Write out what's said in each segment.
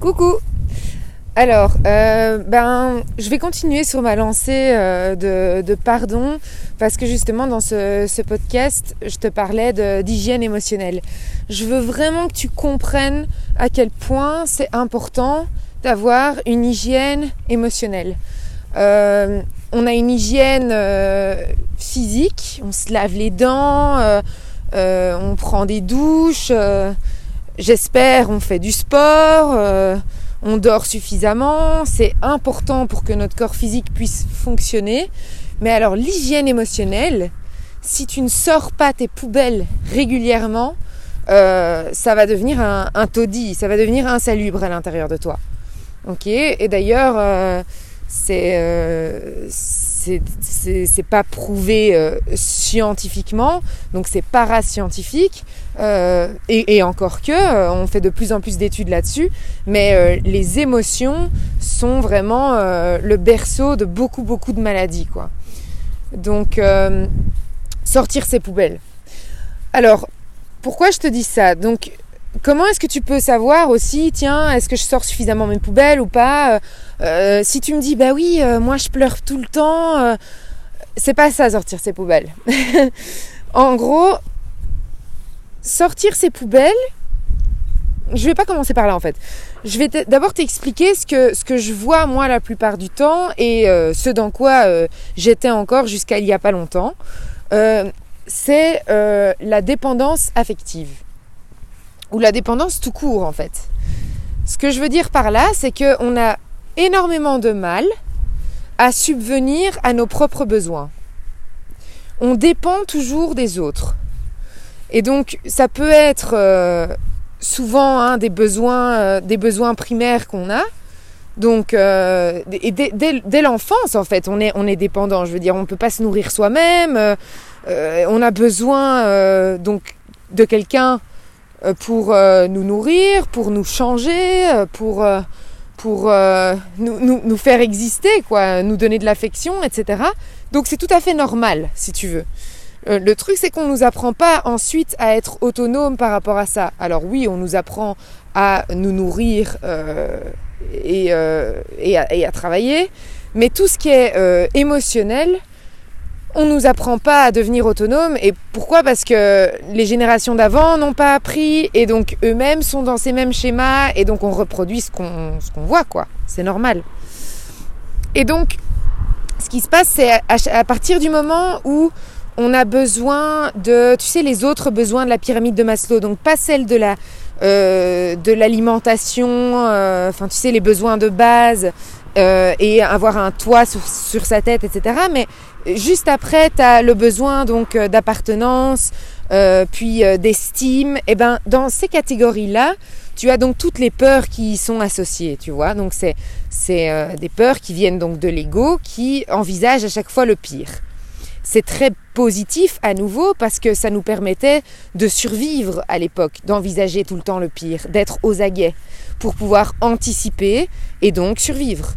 Coucou Alors, euh, ben, je vais continuer sur ma lancée euh, de, pardon parce que justement dans ce, podcast, je te parlais d'hygiène émotionnelle. Je veux vraiment que tu comprennes à quel point c'est important d'avoir une hygiène émotionnelle. Euh, on a une hygiène physique, on se lave les dents, on prend des douches j'espère, on fait du sport, euh, on dort suffisamment, c'est important pour que notre corps physique puisse fonctionner. Mais alors l'hygiène émotionnelle, si tu ne sors pas tes poubelles régulièrement, euh, ça va devenir un, taudis, ça va devenir insalubre à l'intérieur de toi. Ok? Et d'ailleurs, euh, c'est c'est pas prouvé euh, scientifiquement, donc c'est parascientifique. Euh, et, encore que, euh, on fait de plus en plus d'études là-dessus, mais les émotions sont vraiment le berceau de beaucoup beaucoup de maladies, quoi. Donc, sortir ses poubelles. Alors, pourquoi je te dis ça? Donc, comment est-ce que tu peux savoir aussi, tiens, est-ce que je sors suffisamment mes poubelles ou pas euh, euh, Si tu me dis, bah oui, euh, moi je pleure tout le temps, c'est pas ça sortir ses poubelles. en gros, sortir ses poubelles, je vais pas commencer par là en fait. Je vais d'abord t'expliquer ce que, ce que je vois moi la plupart du temps et ce dans quoi j'étais encore jusqu'à il y a pas longtemps. c'est la dépendance affective ou la dépendance tout court en fait. Ce que je veux dire par là, c'est qu'on a énormément de mal à subvenir à nos propres besoins. On dépend toujours des autres. Et donc ça peut être euh, souvent hein, des, besoins, euh, des besoins primaires qu'on a. Donc euh, dès, l'enfance en fait, on est, on est dépendant. Je veux dire, on ne peut pas se nourrir soi-même. on a besoin donc de quelqu'un pour euh, nous nourrir, pour nous changer, euh, pour, pour nous, nous, faire exister, quoi, nous donner de l'affection, etc. Donc c'est tout à fait normal, si tu veux. le truc, c'est qu'on ne nous apprend pas ensuite à être autonome par rapport à ça. Alors oui, on nous apprend à nous nourrir et, et, à, travailler, mais tout ce qui est émotionnel, on nous apprend pas à devenir autonome. Et pourquoi? Parce que les générations d'avant n'ont pas appris et donc eux-mêmes sont dans ces mêmes schémas et donc on reproduit ce qu'on voit, quoi. C'est normal. Et donc, ce qui se passe, c'est à, partir du moment où on a besoin de, tu sais, les autres besoins de la pyramide de Maslow, donc pas celle de la euh, de l'alimentation, euh, enfin tu sais les besoins de base euh, et avoir un toit sur, sur, sa tête, etc. Mais Juste après, tu as le besoin donc euh, d'appartenance, euh, puis euh, d'estime. Et eh ben dans ces catégories-là, tu as donc toutes les peurs qui y sont associées, tu vois. Donc c'est c'est des peurs qui viennent donc de l'ego, qui envisage à chaque fois le pire. C'est très positif à nouveau parce que ça nous permettait de survivre à l'époque, d'envisager tout le temps le pire, d'être aux aguets pour pouvoir anticiper et donc survivre.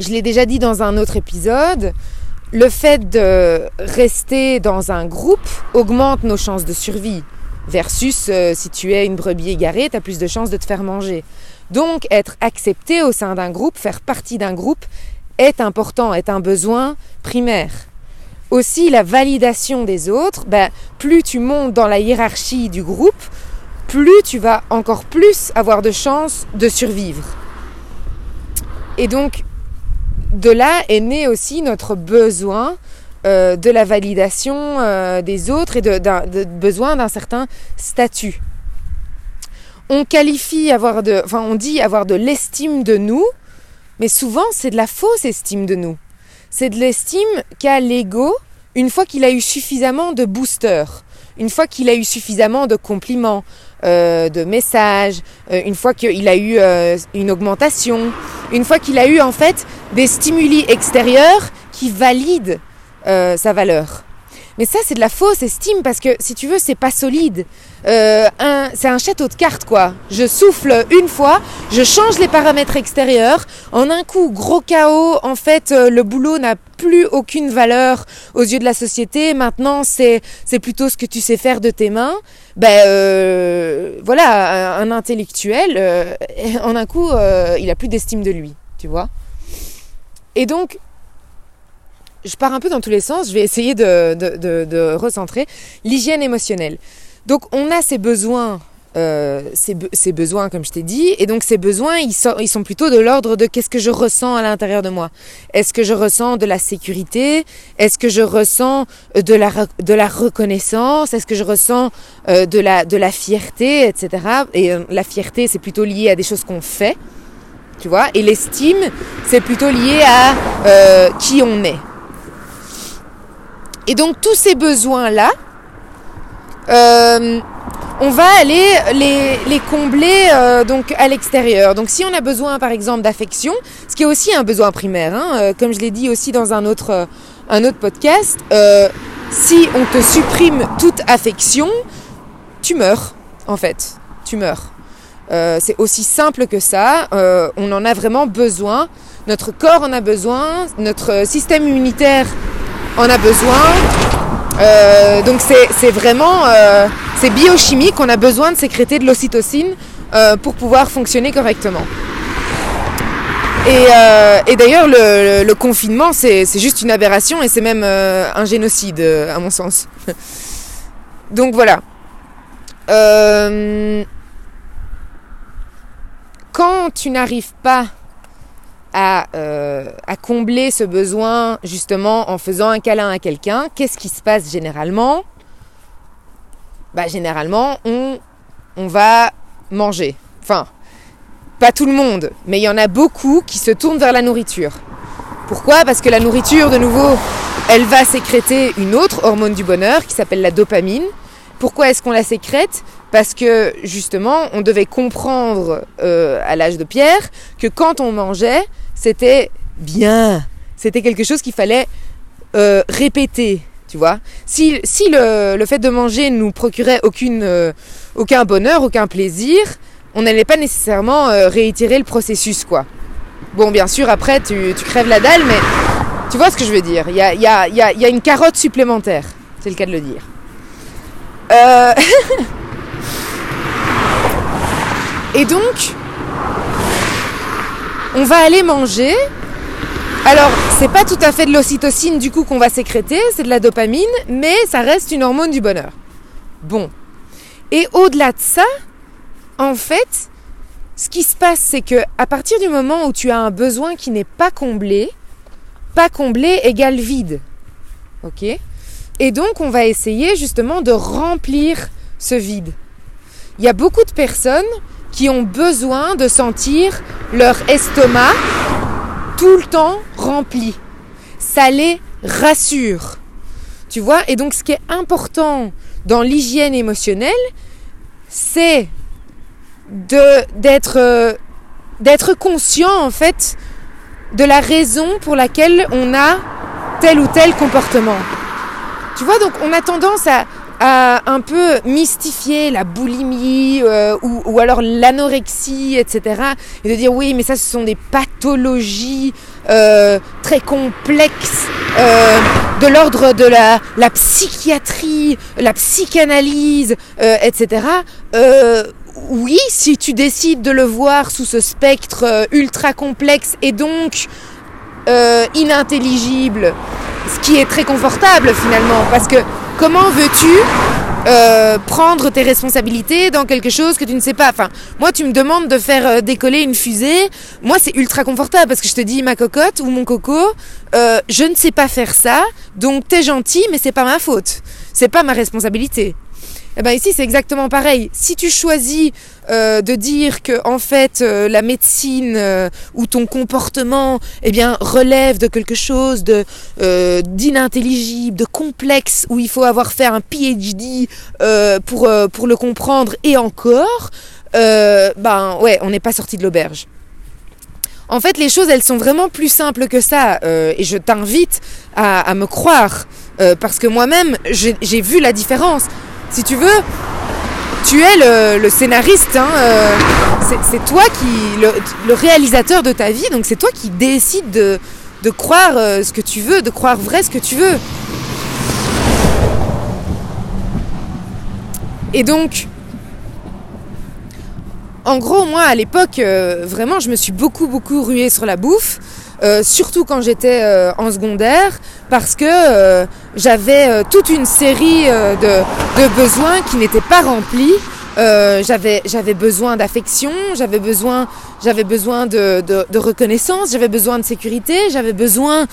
Je l'ai déjà dit dans un autre épisode, le fait de rester dans un groupe augmente nos chances de survie. Versus euh, si tu es une brebis égarée, tu as plus de chances de te faire manger. Donc être accepté au sein d'un groupe, faire partie d'un groupe, est important, est un besoin primaire. Aussi la validation des autres, ben, plus tu montes dans la hiérarchie du groupe, plus tu vas encore plus avoir de chances de survivre. Et donc de là est né aussi notre besoin euh, de la validation euh, des autres et de, besoin d'un certain statut. On qualifie avoir de, enfin on dit avoir de l'estime de nous, mais souvent c'est de la fausse estime de nous. C'est de l'estime qu'a l'ego une fois qu'il a eu suffisamment de boosters, une fois qu'il a eu suffisamment de compliments, euh, de messages, une fois qu'il a eu une augmentation, une fois qu'il a eu en fait des stimuli extérieurs qui valident euh, sa valeur. Mais ça, c'est de la fausse estime parce que si tu veux, c'est pas solide. Euh, c'est un château de cartes, quoi. Je souffle une fois, je change les paramètres extérieurs. En un coup, gros chaos. En fait, euh, le boulot n'a plus aucune valeur aux yeux de la société. Maintenant, c'est plutôt ce que tu sais faire de tes mains. Ben euh, voilà, un, intellectuel, en un coup, il a plus d'estime de lui, tu vois. Et donc, je pars un peu dans tous les sens, je vais essayer de, recentrer l'hygiène émotionnelle. Donc on a ces besoins, euh, ces, besoins comme je t'ai dit, et donc ces besoins, ils sont, ils sont plutôt de l'ordre de qu'est-ce que je ressens à l'intérieur de moi. Est-ce que je ressens de la sécurité? Est-ce que je ressens euh, de la, de la reconnaissance? Est-ce que je ressens euh, de, la, de la fierté, etc. Et la fierté, c'est plutôt lié à des choses qu'on fait. Tu vois, et l'estime, c'est plutôt lié à qui on est. Et donc tous ces besoins-là, euh, on va aller les, combler euh, donc à l'extérieur. Donc si on a besoin par exemple d'affection, ce qui est aussi un besoin primaire, hein, euh, comme je l'ai dit aussi dans un autre, un autre podcast, si on te supprime toute affection, tu meurs en fait, tu meurs. c'est aussi simple que ça, on en a vraiment besoin, notre corps en a besoin, notre système immunitaire on a besoin. Euh, donc c'est vraiment, euh, c'est biochimique, on a besoin de sécréter de l'ocytocine euh, pour pouvoir fonctionner correctement. Et, d'ailleurs, le, confinement, c'est juste une aberration et c'est même un génocide, à mon sens. Donc voilà. quand tu n'arrives pas euh, à, combler ce besoin justement en faisant un câlin à quelqu'un, qu'est-ce qui se passe généralement? Bah, Généralement, on, on va manger. Enfin, pas tout le monde, mais il y en a beaucoup qui se tournent vers la nourriture. Pourquoi? Parce que la nourriture, de nouveau, elle va sécréter une autre hormone du bonheur qui s'appelle la dopamine. Pourquoi est-ce qu'on la sécrète? Parce que justement, on devait comprendre euh, à l'âge de Pierre que quand on mangeait, c'était bien. C'était quelque chose qu'il fallait euh, répéter, tu vois. Si, si le, fait de manger nous procurait aucune, euh, aucun bonheur, aucun plaisir, on n'allait pas nécessairement réitérer le processus, quoi. Bon, bien sûr, après, tu, crèves la dalle, mais tu vois ce que je veux dire. Il y a, y, a, y a, une carotte supplémentaire, c'est le cas de le dire. Et donc, on va aller manger. Alors, c'est pas tout à fait de l'ocytocine du coup qu'on va sécréter, c'est de la dopamine, mais ça reste une hormone du bonheur. Bon. Et au-delà de ça, en fait, ce qui se passe, c'est que à partir du moment où tu as un besoin qui n'est pas comblé, pas comblé égale vide. Ok? Et donc, on va essayer justement de remplir ce vide. Il y a beaucoup de personnes qui ont besoin de sentir leur estomac tout le temps rempli. Ça les rassure. Tu vois Et donc ce qui est important dans l'hygiène émotionnelle, c'est d'être euh, d'être conscient en fait de la raison pour laquelle on a tel ou tel comportement. Tu vois, donc on a tendance à, un peu mystifier la boulimie euh, ou, alors l'anorexie, etc. Et de dire oui, mais ça, ce sont des pathologies euh, très complexes euh, de l'ordre de la, la, psychiatrie, la psychanalyse, etc. oui, si tu décides de le voir sous ce spectre ultra complexe et donc inintelligible, ce qui est très confortable finalement, parce que comment veux-tu euh, prendre tes responsabilités dans quelque chose que tu ne sais pas? Enfin, moi, tu me demandes de faire euh, décoller une fusée. Moi, c'est ultra confortable parce que je te dis ma cocotte ou mon coco, euh, je ne sais pas faire ça. Donc, t'es gentil, mais c'est pas ma faute. C'est pas ma responsabilité. Eh ben ici c'est exactement pareil. Si tu choisis euh, de dire que en fait euh, la médecine euh, ou ton comportement eh bien relève de quelque chose de d'inintelligible, de complexe où il faut avoir fait un PhD pour le comprendre et encore, ben ouais on n'est pas sorti de l'auberge. En fait, les choses, elles sont vraiment plus simples que ça, et je t'invite à, me croire. Parce que moi-même, j'ai vu la différence. Si tu veux, tu es le, scénariste, hein, euh, c'est toi qui, le, réalisateur de ta vie, donc c'est toi qui décide de, de croire euh, ce que tu veux, de croire vrai ce que tu veux. Et donc, en gros, moi à l'époque, euh, vraiment, je me suis beaucoup, beaucoup ruée sur la bouffe. Euh, surtout quand j'étais euh, en secondaire, parce que j'avais toute une série de, besoins qui n'étaient pas remplis. j'avais j'avais besoin d'affection, j'avais besoin j'avais besoin de, de reconnaissance, j'avais besoin de sécurité, j'avais besoin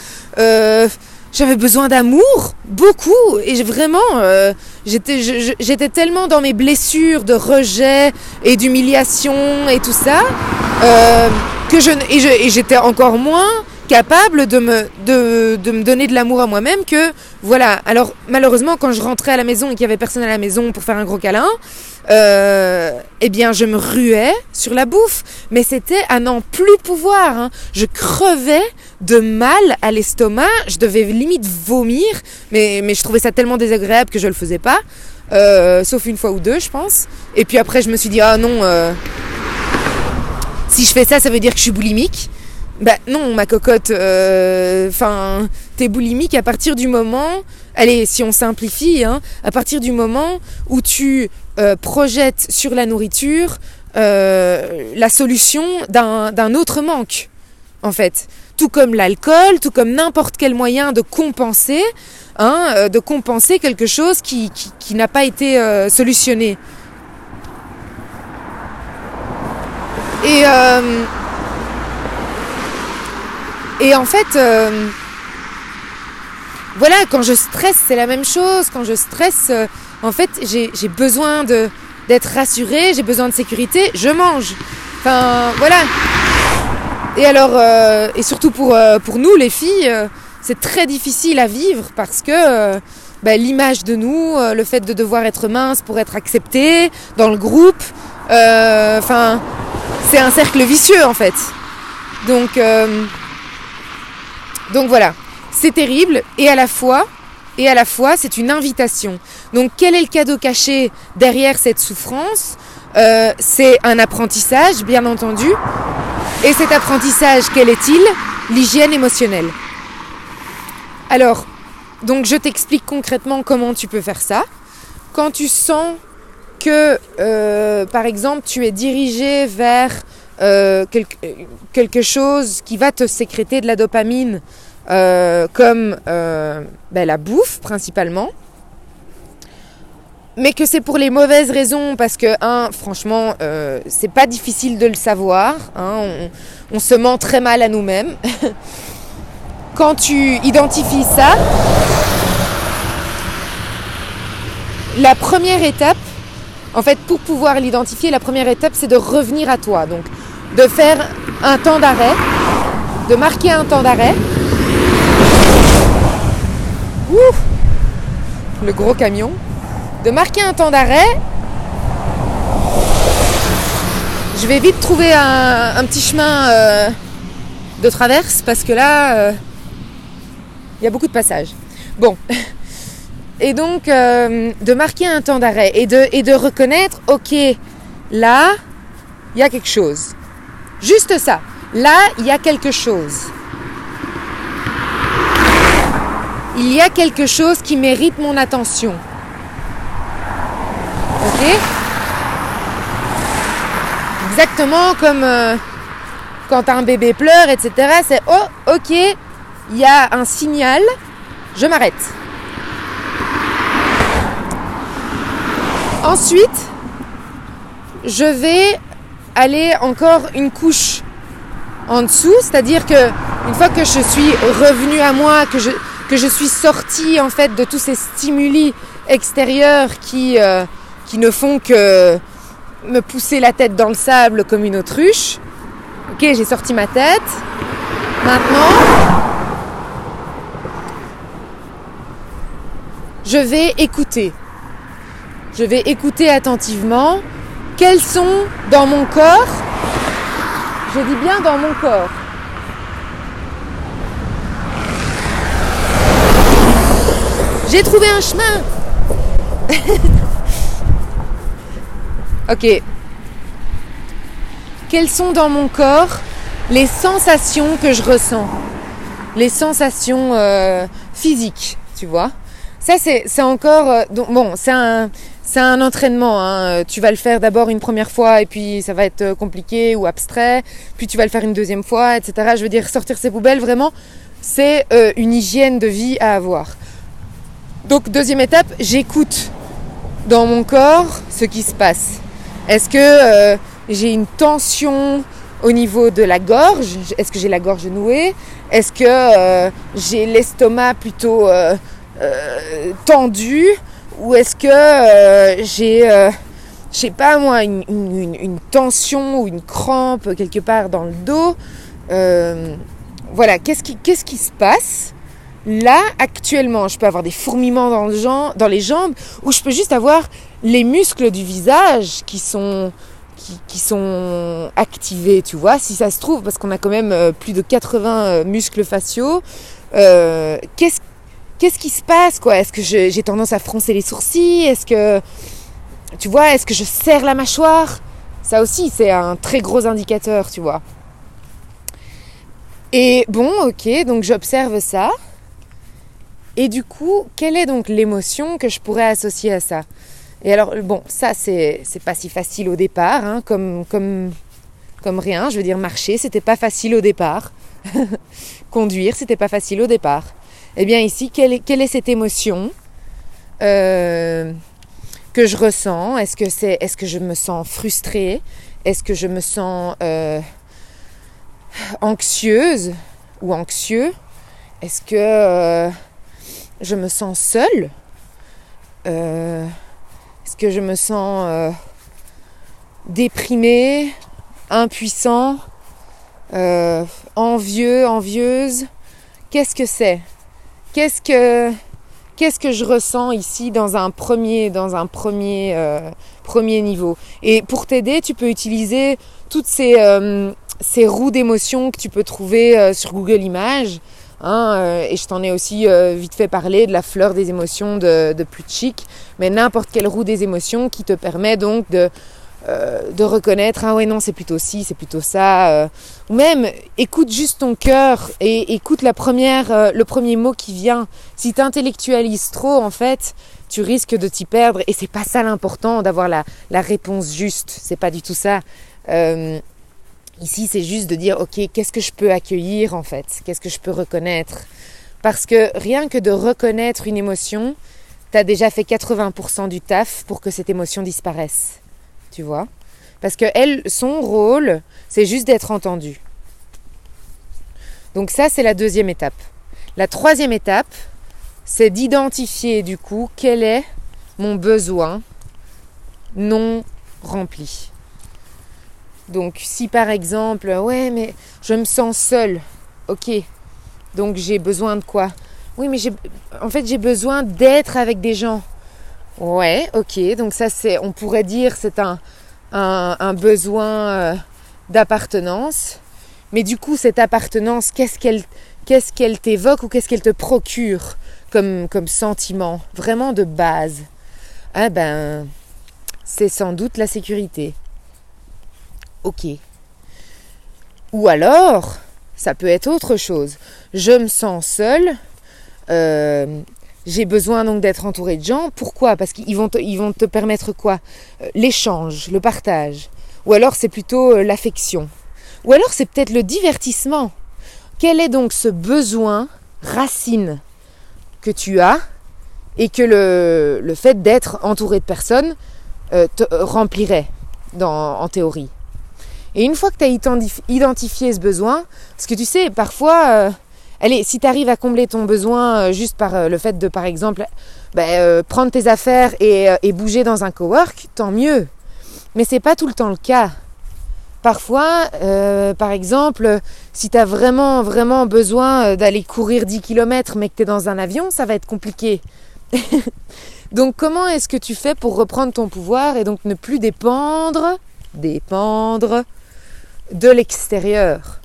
j'avais besoin d'amour, beaucoup, et vraiment, euh, j'étais tellement dans mes blessures de rejet et d'humiliation et tout ça, euh, que je, et j'étais encore moins capable de me, de, de me donner de l'amour à moi-même que, voilà. Alors, malheureusement, quand je rentrais à la maison et qu'il y avait personne à la maison pour faire un gros câlin, euh, eh bien, je me ruais sur la bouffe. Mais c'était à n'en plus pouvoir. Hein. Je crevais de mal à l'estomac. Je devais limite vomir. Mais, mais je trouvais ça tellement désagréable que je le faisais pas. Euh, sauf une fois ou deux, je pense. Et puis après, je me suis dit, ah non, euh, si je fais ça, ça veut dire que je suis boulimique. Bah non, ma cocotte, euh, enfin, t'es boulimique à partir du moment, allez, si on simplifie, hein, à partir du moment où tu euh, projettes sur la nourriture euh, la solution d'un autre manque, en fait. Tout comme l'alcool, tout comme n'importe quel moyen de compenser, hein, de compenser quelque chose qui, qui, qui n'a pas été solutionné. Et et en fait, euh, voilà, quand je stresse, c'est la même chose. Quand je stresse, euh, en fait, j'ai besoin d'être rassurée, j'ai besoin de sécurité, je mange. Enfin, voilà. Et alors, euh, et surtout pour, pour nous, les filles, c'est très difficile à vivre parce que bah, l'image de nous, le fait de devoir être mince pour être acceptée dans le groupe, enfin, c'est un cercle vicieux en fait. Donc, donc voilà, c'est terrible et à la fois, c'est une invitation. Donc quel est le cadeau caché derrière cette souffrance? Euh, C'est un apprentissage, bien entendu. Et cet apprentissage, quel est-il? L'hygiène émotionnelle. Alors, je t'explique concrètement comment tu peux faire ça. Quand tu sens que, euh, par exemple, tu es dirigé vers euh, quelque, chose qui va te sécréter de la dopamine, euh, comme euh, ben, la bouffe principalement, mais que c'est pour les mauvaises raisons, parce que, franchement, c'est pas difficile de le savoir, hein, on, se ment très mal à nous-mêmes. Quand tu identifies ça, la première étape, en fait, pour pouvoir l'identifier, la première étape, c'est de revenir à toi. Donc, de faire un temps d'arrêt, de marquer un temps d'arrêt. le gros camion. De marquer un temps d'arrêt. Je vais vite trouver un, petit chemin euh, de traverse parce que là, euh, il y a beaucoup de passages. Bon. Et donc, euh, de marquer un temps d'arrêt et de, et de reconnaître, ok, là, il y a quelque chose. Juste ça. Là, il y a quelque chose. Il y a quelque chose qui mérite mon attention. Ok? Exactement comme euh, quand un bébé pleure, etc. C'est oh, ok, il y a un signal, je m'arrête. Ensuite, je vais aller encore une couche en dessous, c'est-à-dire que une fois que je suis revenue à moi, que je, que je suis sortie en fait de tous ces stimuli extérieurs qui, euh, qui ne font que me pousser la tête dans le sable comme une autruche. Ok, j'ai sorti ma tête. Maintenant, je vais écouter. Je vais écouter attentivement quels sont dans mon corps, je dis bien dans mon corps, J'ai trouvé un chemin. Ok. Quelles sont dans mon corps les sensations que je ressens? Les sensations euh, physiques, tu vois? Ça, c'est encore... Euh, bon, c'est un, entraînement. Hein. Tu vas le faire d'abord une première fois et puis ça va être euh, compliqué ou abstrait. Puis tu vas le faire une deuxième fois, etc. Je veux dire, sortir ses poubelles, vraiment, c'est euh, une hygiène de vie à avoir. Donc deuxième étape, j'écoute dans mon corps ce qui se passe. Est-ce que euh, j'ai une tension au niveau de la gorge? Est-ce que j'ai la gorge nouée? Est-ce que j'ai l'estomac plutôt tendu ou est-ce que euh, j'ai, euh, je pas moi, une, tension ou une crampe quelque part dans le dos euh, Voilà, qu'est-ce qui, qu'est-ce qui se passe Là, actuellement, je peux avoir des fourmillements dans, le dans les jambes ou je peux juste avoir les muscles du visage qui sont, qui, sont activés, tu vois, si ça se trouve, parce qu'on a quand même plus de 80 muscles faciaux. qu'est-ce qu'est-ce qui se passe quoi? Est-ce que j'ai tendance à froncer les sourcils? Est-ce que tu vois Est-ce que je serre la mâchoire? Ça aussi c'est un très gros indicateur, tu vois. Et bon, ok, donc j'observe ça. Et du coup, quelle est donc l'émotion que je pourrais associer à ça? Et alors, bon, ça c'est pas si facile au départ, hein, comme, comme, comme rien. Je veux dire, marcher, c'était pas facile au départ. Conduire, c'était pas facile au départ. Eh bien ici, quelle est, cette émotion euh, que je ressens? Est-ce que, je me sens frustrée? Est-ce que je me sens euh, anxieuse ou anxieux? Est-ce que euh, je me sens seule? Est-ce que je me sens déprimée, impuissant, envieux, envieuse? Qu'est-ce que c'est? Qu'est-ce que qu'est-ce que je ressens ici dans un premier dans un premier euh, premier niveau? Et pour t'aider tu peux utiliser toutes ces euh, ces roues d'émotions que tu peux trouver euh, sur Google Images hein, et je t'en ai aussi vite fait parler de la fleur des émotions de, de chic mais n'importe quelle roue des émotions qui te permet donc de euh, de reconnaître ah ouais non c'est plutôt ci c'est plutôt ça euh. ou même écoute juste ton cœur et écoute la première euh, le premier mot qui vient. Si tu intellectualises trop en fait tu risques de t'y perdre et c'est pas ça l'important d'avoir la, la, réponse juste. C'est pas du tout ça. Ici c'est juste de dire ok qu'est-ce que je peux accueillir en fait? Qu'est-ce que je peux reconnaître? Parce que rien que de reconnaître une émotion tu as déjà fait 80% du taf pour que cette émotion disparaisse tu vois. Parce que elle, son rôle, c'est juste d'être entendue. Donc ça, c'est la deuxième étape. La troisième étape, c'est d'identifier du coup quel est mon besoin non rempli. Donc si par exemple, ouais, mais je me sens seule, ok. Donc j'ai besoin de quoi? Oui, mais j'ai, en fait, j'ai besoin d'être avec des gens. Ouais, ok. Donc ça, c'est, on pourrait dire, c'est un, un, besoin euh, d'appartenance. Mais du coup, cette appartenance, qu'est-ce qu'elle, qu'est-ce qu'elle t'évoque ou qu'est-ce qu'elle te procure comme, comme sentiment, vraiment de base? Ah ben, c'est sans doute la sécurité. Ok. Ou alors, ça peut être autre chose. Je me sens seule. Euh, j'ai besoin donc d'être entouré de gens. Pourquoi? Parce qu'ils vont, te, ils vont te permettre quoi? Euh, L'échange, le partage. Ou alors c'est plutôt euh, l'affection. Ou alors c'est peut-être le divertissement. Quel est donc ce besoin racine que tu as et que le, fait d'être entouré de personnes euh, te remplirait en théorie? Et une fois que tu as identifié ce besoin, parce que tu sais, parfois allez, si tu arrives à combler ton besoin euh, juste par euh, le fait de, par exemple, bah, euh, prendre tes affaires et, bouger dans un cowork, tant mieux. Mais c'est pas tout le temps le cas. Parfois, par exemple, si tu as vraiment, vraiment besoin d'aller courir 10 km mais que tu es dans un avion, ça va être compliqué. donc comment est-ce que tu fais pour reprendre ton pouvoir et donc ne plus dépendre, dépendre de l'extérieur?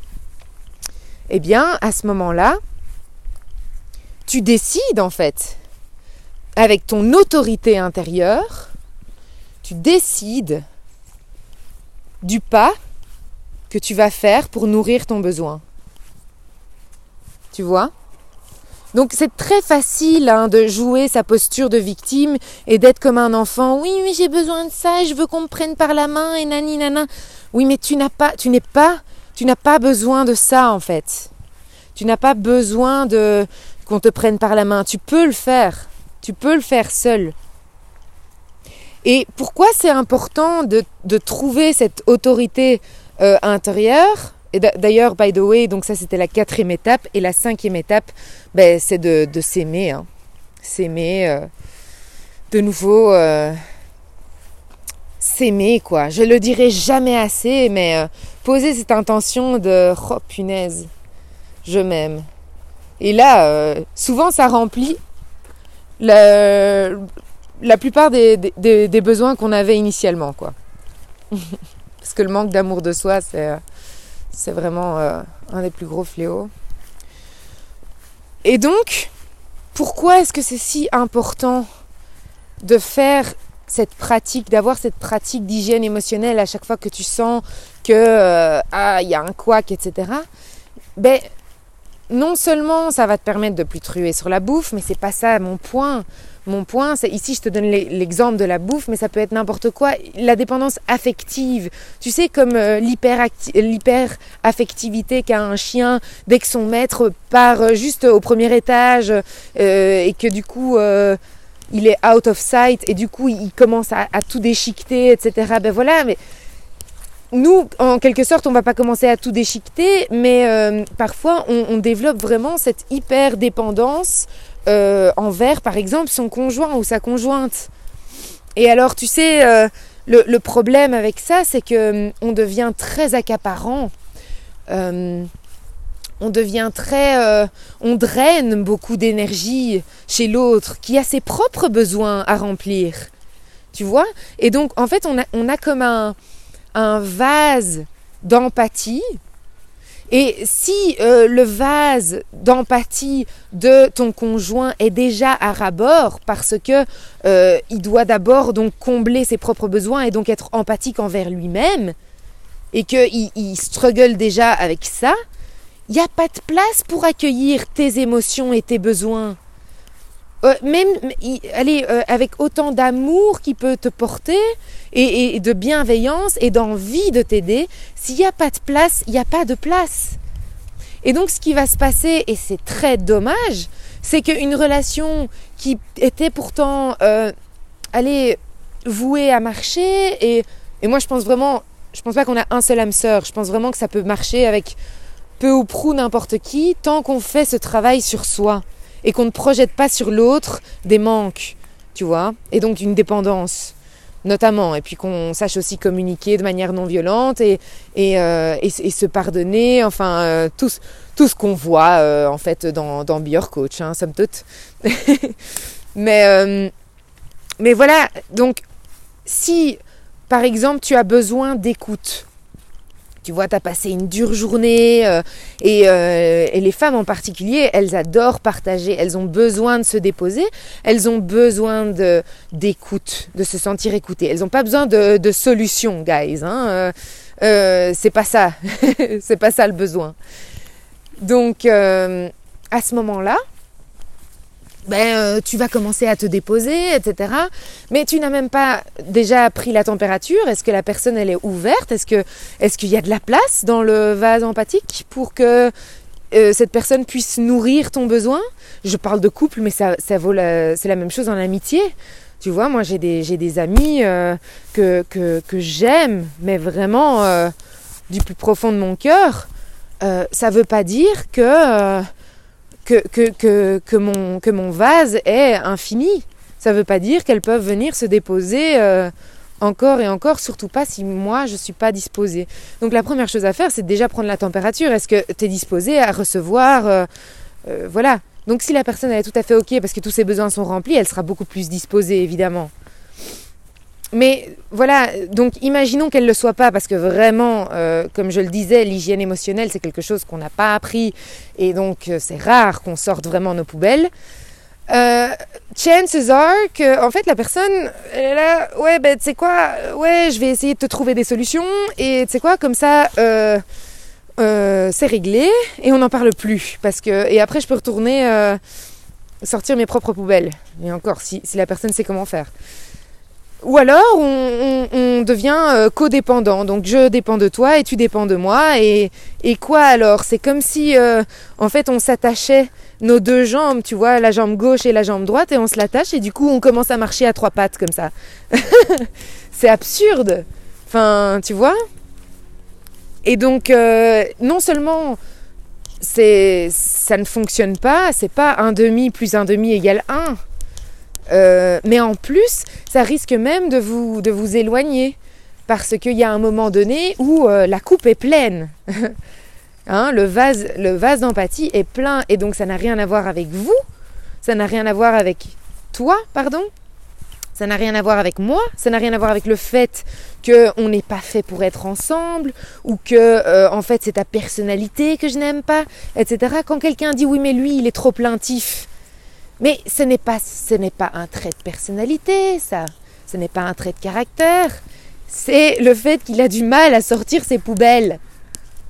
Eh bien, à ce moment-là, tu décides en fait. avec ton autorité intérieure, tu décides du pas que tu vas faire pour nourrir ton besoin. Tu vois? Donc c'est très facile hein, de jouer sa posture de victime et d'être comme un enfant. Oui, mais j'ai besoin de ça, je veux qu'on me prenne par la main et nani nana. Oui, mais tu n'as pas, tu n'es pas, tu n'as pas besoin de ça en fait. Tu n'as pas besoin de qu'on te prenne par la main. Tu peux le faire. Tu peux le faire seul. Et pourquoi c'est important de, de, trouver cette autorité euh, intérieure? Et d'ailleurs, by the way, donc ça c'était la quatrième étape. Et la cinquième étape, ben, c'est de, de s'aimer. Hein. S'aimer. Euh, de nouveau, euh, s'aimer quoi. Je le dirai jamais assez, mais poser cette intention de oh punaise, je m'aime. Et là, souvent ça remplit la, plupart des, des, besoins qu'on avait initialement quoi. Parce que le manque d'amour de soi, c'est c'est vraiment euh, un des plus gros fléaux. Et donc, pourquoi est-ce que c'est si important de faire cette pratique, d'avoir cette pratique d'hygiène émotionnelle à chaque fois que tu sens que euh, ah il y a un couac, etc. Ben non seulement ça va te permettre de plus truer sur la bouffe, mais c'est pas ça mon point. Mon point, ici, je te donne l'exemple de la bouffe, mais ça peut être n'importe quoi. La dépendance affective. Tu sais, comme euh, l'hyper-affectivité qu'a un chien dès que son maître part euh, juste au premier étage et que du coup, il est out of sight et du coup, il commence à, tout déchiqueter, etc. Ben voilà, mais nous, en quelque sorte, on va pas commencer à tout déchiqueter, mais parfois, on, développe vraiment cette hyper dépendance euh, envers, par exemple, son conjoint ou sa conjointe. Et alors, tu sais, euh, le, problème avec ça, c'est que hum, on devient très accaparant. Euh, on devient très, on draine beaucoup d'énergie chez l'autre qui a ses propres besoins à remplir. Tu vois? Et donc, en fait, on a, on a comme un, un vase d'empathie et si euh, le vase d'empathie de ton conjoint est déjà à rabord parce que euh, il doit d'abord donc combler ses propres besoins et donc être empathique envers lui-même et qu'il il struggle déjà avec ça, il n'y a pas de place pour accueillir tes émotions et tes besoins. Euh, même allez, euh, avec autant d'amour qui peut te porter et, de bienveillance et d'envie de t'aider, s'il n'y a pas de place, il n'y a pas de place. Et donc ce qui va se passer, et c'est très dommage, c'est qu'une relation qui était pourtant, euh, allez, vouée à marcher, et, et moi je pense vraiment, je pense pas qu'on a un seul âme sœur, je pense vraiment que ça peut marcher avec peu ou prou n'importe qui, tant qu'on fait ce travail sur soi et qu'on ne projette pas sur l'autre des manques, tu vois, et donc une dépendance notamment, et puis qu'on sache aussi communiquer de manière non violente et, et, euh, et, se pardonner, enfin euh, tout, tout ce qu'on voit euh, en fait dans, dans Be Coach, hein, somme toute. mais, mais voilà, donc si par exemple tu as besoin d'écoute, tu vois, tu as passé une dure journée euh, euh, et, les femmes en particulier, elles adorent partager, elles ont besoin de se déposer, elles ont besoin d'écoute, de se sentir écoutées. Elles n'ont pas besoin de, de solutions, guys. Hein, euh, c'est pas ça, c'est pas ça le besoin. Donc à ce moment-là, ben, euh, tu vas commencer à te déposer, etc. Mais tu n'as même pas déjà pris la température. Est-ce que la personne elle est ouverte? Est-ce est-ce qu'il y a de la place dans le vase empathique pour que euh, cette personne puisse nourrir ton besoin? Je parle de couple, mais ça, ça vaut c'est la même chose en amitié. Tu vois, moi j'ai des des amis euh, que, que, que j'aime, mais vraiment du plus profond de mon cœur. ça veut pas dire que que, que, que, mon, que mon vase est infini. Ça ne veut pas dire qu'elles peuvent venir se déposer euh, encore et encore, surtout pas si moi je ne suis pas disposée. Donc la première chose à faire, c'est déjà prendre la température. Est-ce que tu es disposé à recevoir euh, euh, Voilà. Donc si la personne elle est tout à fait OK parce que tous ses besoins sont remplis, elle sera beaucoup plus disposée évidemment. Mais voilà, donc imaginons qu'elle ne le soit pas, parce que vraiment, euh, comme je le disais, l'hygiène émotionnelle, c'est quelque chose qu'on n'a pas appris, et donc euh, c'est rare qu'on sorte vraiment nos poubelles. euh, chances are que en fait la personne elle est là ouais ben tu sais quoi ouais je vais essayer de te trouver des solutions. Et tu sais quoi comme ça euh, c'est réglé et on n'en parle plus. Parce que et après je peux retourner sortir mes propres poubelles. Et encore si, si la personne sait comment faire ou alors on, devient euh, codépendant. Donc je dépends de toi et tu dépends de moi. Et, et quoi alors? C'est comme si euh, en fait on s'attachait nos deux jambes tu vois la jambe gauche et la jambe droite et on se l'attache et du coup on commence à marcher à trois pattes comme ça. C'est absurde. Enfin tu vois? Et donc, euh, non seulement ça ne fonctionne pas, c'est pas un demi plus un demi égale 1, euh, mais en plus, ça risque même de vous, de vous éloigner, parce qu'il y a un moment donné où euh, la coupe est pleine. hein, le vase, le vase d'empathie est plein, et donc ça n'a rien à voir avec vous, ça n'a rien à voir avec toi, pardon, ça n'a rien à voir avec moi, ça n'a rien à voir avec le fait qu'on n'est pas fait pour être ensemble, ou que euh, en fait c'est ta personnalité que je n'aime pas, etc. Quand quelqu'un dit oui mais lui il est trop plaintif, mais ce n'est pas ce n'est pas un trait de personnalité ça, ce n'est pas un trait de caractère, c'est le fait qu'il a du mal à sortir ses poubelles,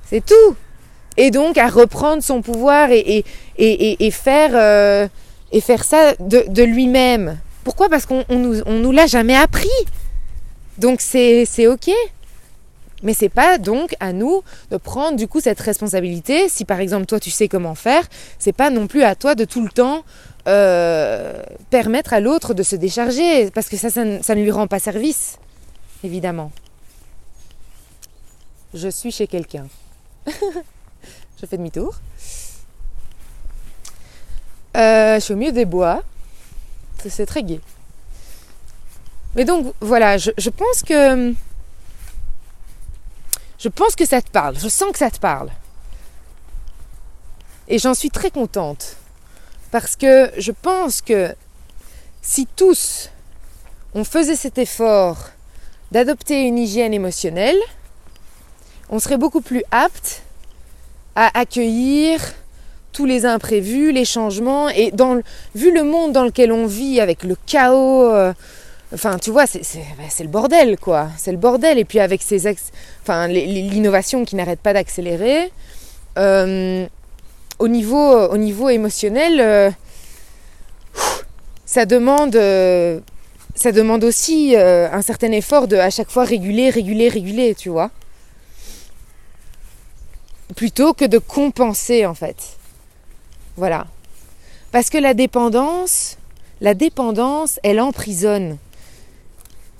c'est tout, et donc à reprendre son pouvoir et et, et, et faire euh, et faire ça de, de lui-même. Pourquoi? Parce qu'on on nous, on nous l'a jamais appris. Donc c'est ok. Mais c'est pas donc à nous de prendre du coup cette responsabilité. Si par exemple toi tu sais comment faire, c'est pas non plus à toi de tout le temps euh, permettre à l'autre de se décharger, parce que ça, ne- lui rend pas service, évidemment. Je suis chez quelqu'un. je fais demi-tour. Euh, je suis au milieu des bois. C'est- très gai. Mais donc voilà, je pense que je pense que ça te parle. Je sens que ça te parle. Et j'en suis très contente parce que je pense que si tous on faisait cet effort d'adopter une hygiène émotionnelle, on serait beaucoup plus apte à accueillir tous les imprévus, les changements et dans vu le monde dans lequel on vit avec le chaos euh, enfin tu vois bah, c'est le bordel quoi. C'est le bordel. Et puis avec ces enfin l'innovation qui n'arrête pas d'accélérer euh, au niveau au niveau émotionnel euh, ça demande euh, ça demande aussi euh, un certain effort de à chaque fois réguler réguler réguler tu vois plutôt que de compenser en fait voilà. Parce que la dépendance, la dépendance, elle emprisonne.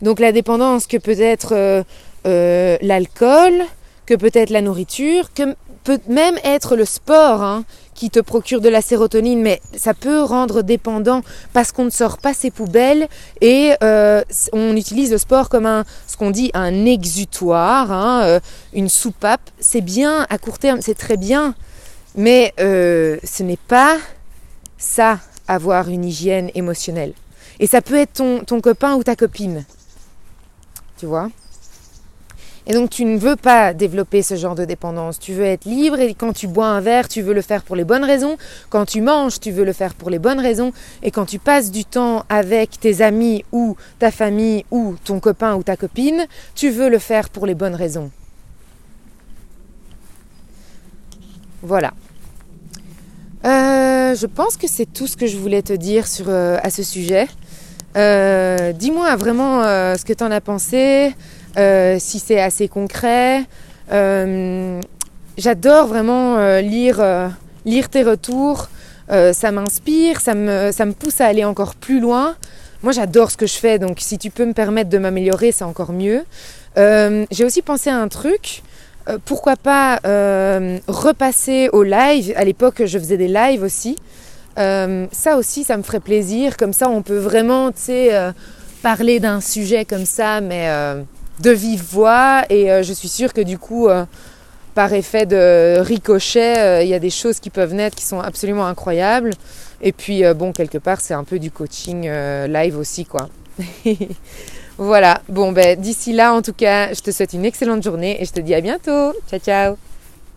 Donc la dépendance que peut être l'alcool, que peut être la nourriture, que peut même être le sport hein, qui te procure de la sérotonine, mais ça peut rendre dépendant parce qu'on ne sort pas ses poubelles et euh, on utilise le sport comme un, ce qu'on dit un exutoire, hein, euh, une soupape. C'est bien à court terme, c'est très bien, mais euh, ce n'est pas ça, avoir une hygiène émotionnelle. Et ça peut être ton, ton copain ou ta copine. Tu vois? Et donc tu ne veux pas développer ce genre de dépendance. Tu veux être libre et quand tu bois un verre, tu veux le faire pour les bonnes raisons. Quand tu manges, tu veux le faire pour les bonnes raisons. Et quand tu passes du temps avec tes amis ou ta famille ou ton copain ou ta copine, tu veux le faire pour les bonnes raisons. Voilà. Euh, je pense que c'est tout ce que je voulais te dire sur, euh, à ce sujet. Euh, Dis-moi vraiment ce que tu en as pensé, si c'est assez concret. Euh, J'adore vraiment euh, lire, euh, lire tes retours. Euh, ça m'inspire, ça me, ça me pousse à aller encore plus loin. Moi, j'adore ce que je fais, donc si tu peux me permettre de m'améliorer, c'est encore mieux. Euh, J'ai aussi pensé à un truc. Euh, pourquoi pas euh, repasser au live À l'époque, je faisais des lives aussi. Euh, ça aussi, ça me ferait plaisir. Comme ça, on peut vraiment, tu euh, parler d'un sujet comme ça, mais euh, de vive voix. Et euh, je suis sûre que du coup, euh, par effet de ricochet, euh, il y a des choses qui peuvent naître qui sont absolument incroyables. Et puis, bon, quelque part, c'est un peu du coaching live aussi, quoi. voilà. Bon, ben, d'ici là, en tout cas, je te souhaite une excellente journée et je te dis à bientôt. Ciao, ciao.